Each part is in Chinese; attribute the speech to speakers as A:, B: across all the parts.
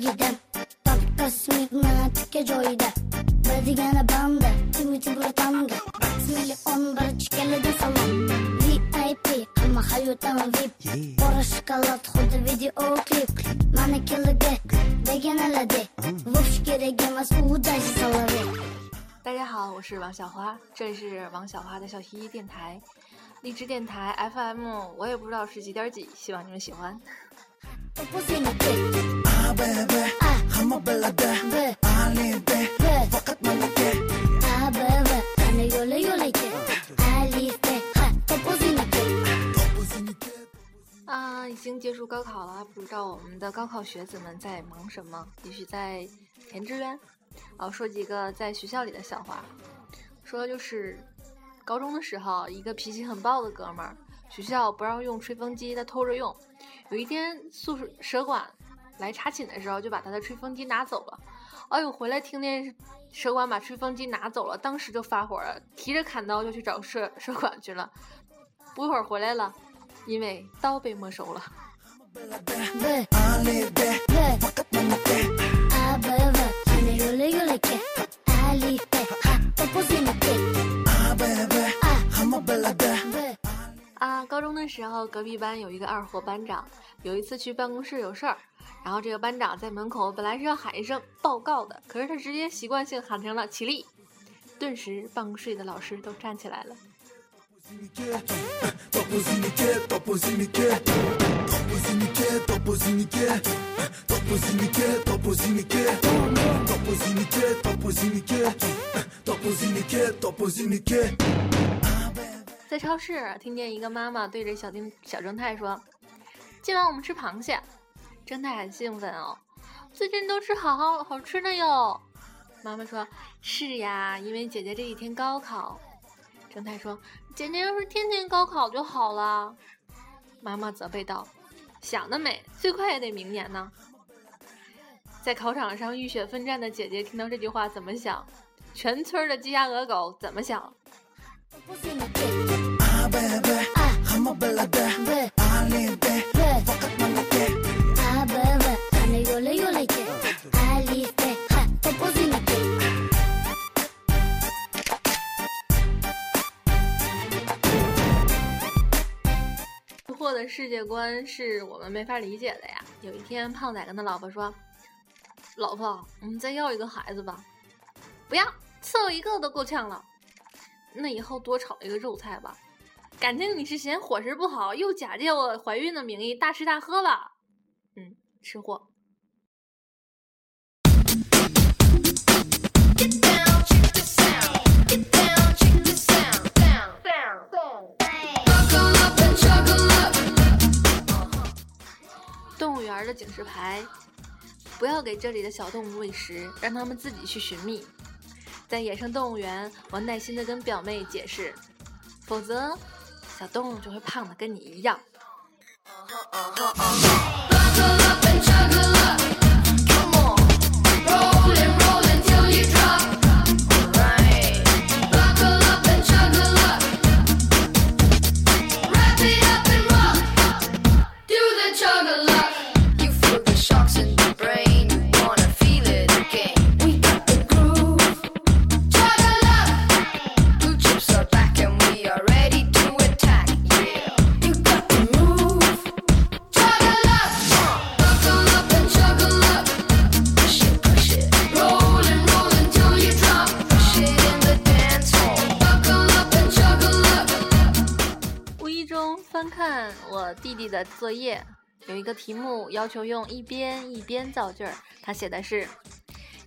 A: gidem bara salon VIP VIP salavi
B: 大家好，我是王小花，这里是王小花的小西电台，荔枝电台 FM，我也不知道是几点几，希望你们喜欢。
A: Ah Ah.
B: 啊，已经结束高考了，不知道我们的高考学子们在忙什么？也许在填志愿。哦，说几个在学校里的笑话。说就是高中的时候，一个脾气很暴的哥们儿，学校不让用吹风机，他偷着用。有一天宿舍管来查寝的时候，就把他的吹风机拿走了。哎呦，回来听见舍管把吹风机拿走了，当时就发火了，提着砍刀就去找舍舍管去了。不一会儿回来了，因为刀被没收了。啊，高中的时候，隔壁班有一个二货班长，有一次去办公室有事儿，然后这个班长在门口本来是要喊一声报告的，可是他直接习惯性喊成了起立，顿时办公室里的老师都站起来了。在超市听见一个妈妈对着小丁、小正太说，今晚我们吃螃蟹。正太很兴奋哦，最近都吃好好好吃的哟。妈妈说：“是呀，因为姐姐这几天高考。”正太说：“姐姐要是天天高考就好了。”妈妈责备道：“想得美，最快也得明年呢。”在考场上浴血奋战的姐姐听到这句话怎么想？全村的鸡鸭鹅狗怎么想？观是我们没法理解的呀。有一天，胖仔跟他老婆说：“老婆，我们再要一个孩子吧。”不要，伺候一个都够呛了。那以后多炒一个肉菜吧。感情你是嫌伙食不好，又假借我怀孕的名义大吃大喝吧？嗯，吃货。警示牌，不要给这里的小动物喂食，让它们自己去寻觅。在野生动物园，我耐心的跟表妹解释，否则小动物就会胖的跟你一样。Uh -huh, uh -huh, uh -huh. 作业，有一个题目要求用一边一边造句儿，他写的是。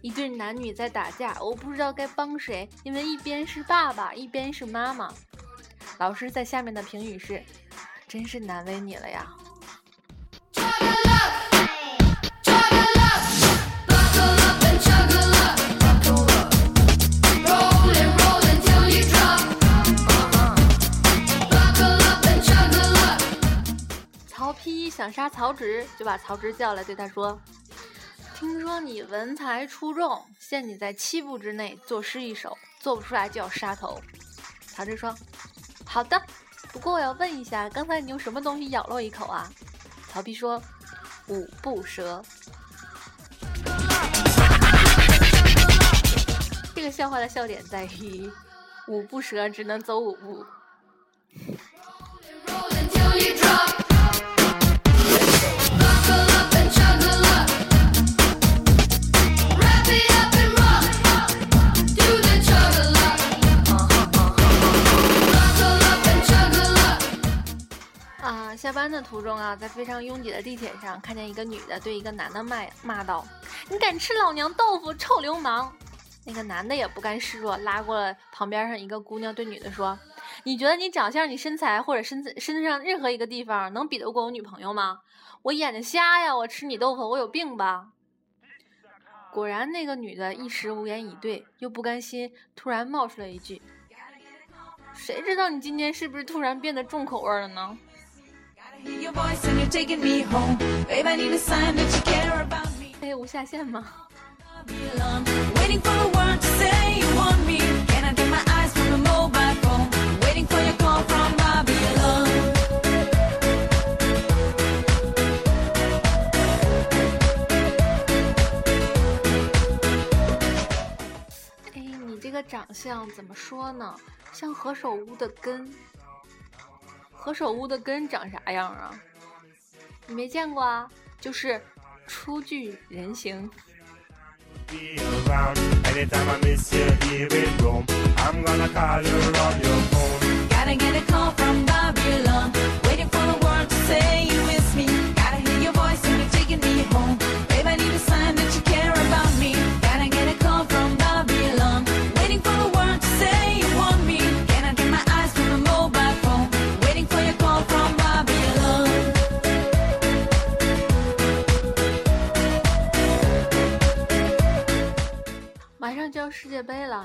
B: 一对男女在打架，我不知道该帮谁，因为一边是爸爸，一边是妈妈。老师在下面的评语是：真是难为你了呀。曹植，就把曹植叫来，对他说：“听说你文才出众，限你在七步之内作诗一首，做不出来就要杀头。”曹植说：“好的，不过我要问一下，刚才你用什么东西咬了我一口啊？”曹丕说：“五步蛇。”这个笑话的笑点在于，五步蛇只能走五步。下班的途中啊，在非常拥挤的地铁上，看见一个女的对一个男的骂骂道：“你敢吃老娘豆腐，臭流氓！”那个男的也不甘示弱，拉过了旁边上一个姑娘，对女的说：“你觉得你长相、你身材或者身子身上任何一个地方能比得过我女朋友吗？我眼睛瞎呀，我吃你豆腐，我有病吧？”果然，那个女的一时无言以对，又不甘心，突然冒出了一句：“谁知道你今天是不是突然变得重口味了呢？”哎，无下限吗？哎，你这个长相怎么说呢？像何首乌的根。何首乌的根长啥样啊？你没见过啊？就是初具人形。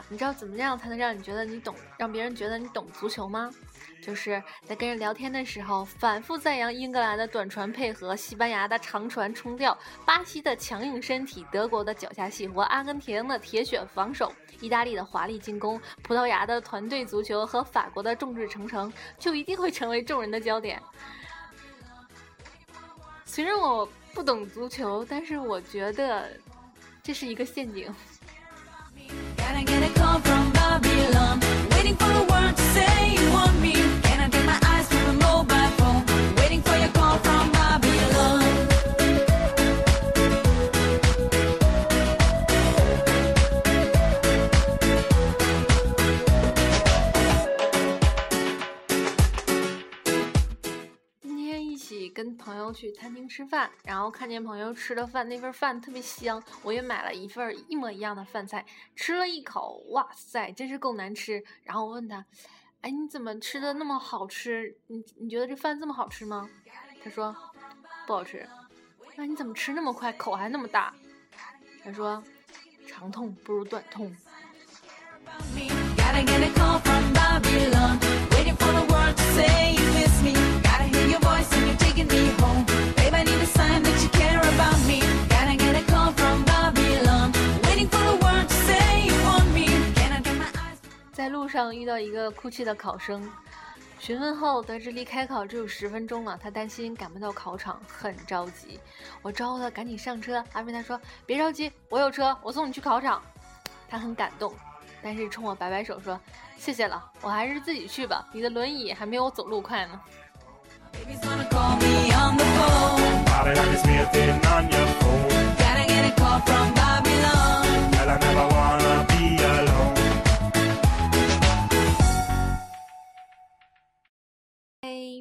B: 你知道怎么样才能让你觉得你懂，让别人觉得你懂足球吗？就是在跟人聊天的时候，反复赞扬英格兰的短传配合、西班牙的长传冲吊、巴西的强硬身体、德国的脚下细活、阿根廷的铁血防守、意大利的华丽进攻、葡萄牙的团队足球和法国的众志成城，就一定会成为众人的焦点。虽然我不懂足球，但是我觉得这是一个陷阱。
C: Call from Babylon. Waiting for a word to say
B: 去餐厅吃饭，然后看见朋友吃的饭，那份饭特别香，我也买了一份一模一样的饭菜，吃了一口，哇塞，真是够难吃。然后我问他，哎，你怎么吃的那么好吃？你你觉得这饭这么好吃吗？他说不好吃。那你怎么吃那么快，口还那么大？他说长痛不如短痛。上遇到一个哭泣的考生，询问后得知离开考只有十分钟了，他担心赶不到考场，很着急。我招呼他赶紧上车，安慰他说：“别着急，我有车，我送你去考场。”他很感动，但是冲我摆摆手说：“谢谢了，我还是自己去吧，你的轮椅还没有我走路快呢。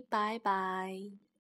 B: 拜拜。